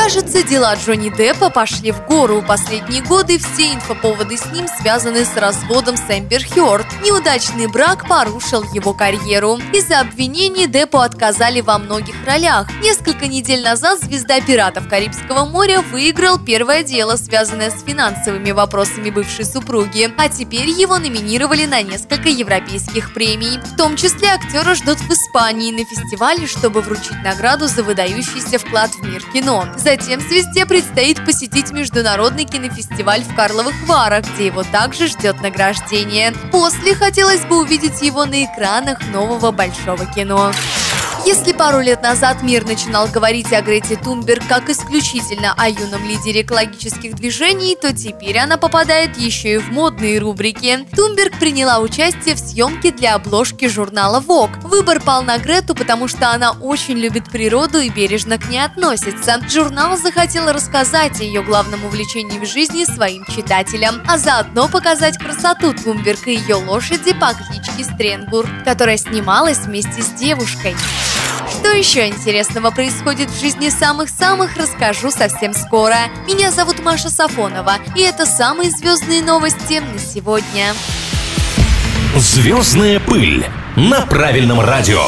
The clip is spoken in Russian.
Кажется, дела Джонни Деппа пошли в гору. Последние годы все инфоповоды с ним связаны с разводом с Эмбер Хёрд. Неудачный брак порушил его карьеру. Из-за обвинений Деппу отказали во многих ролях. Несколько недель назад звезда пиратов Карибского моря выиграл первое дело, связанное с финансовыми вопросами бывшей супруги. А теперь его номинировали на несколько европейских премий. В том числе актера ждут в Испании на фестивале, чтобы вручить награду за выдающийся вклад в мир кино. Затем звезде предстоит посетить международный кинофестиваль в Карловых Варах, где его также ждет награждение. После хотелось бы увидеть его на экранах нового большого кино. Если пару лет назад мир начинал говорить о Грете Тунберг как исключительно о юном лидере экологических движений, то теперь она попадает еще и в модные рубрики. Тунберг приняла участие в съемке для обложки журнала Vogue. Выбор пал на Грету, потому что она очень любит природу и бережно к ней относится. Журнал захотел рассказать о ее главном увлечении в жизни своим читателям, а заодно показать красоту Тунберг и ее лошади по кличке Стренгур, которая снималась вместе с девушкой. Что еще интересного происходит в жизни самых-самых, расскажу совсем скоро. Меня зовут Маша Сафонова, и это самые звездные новости на сегодня. Звездная пыль на правильном радио.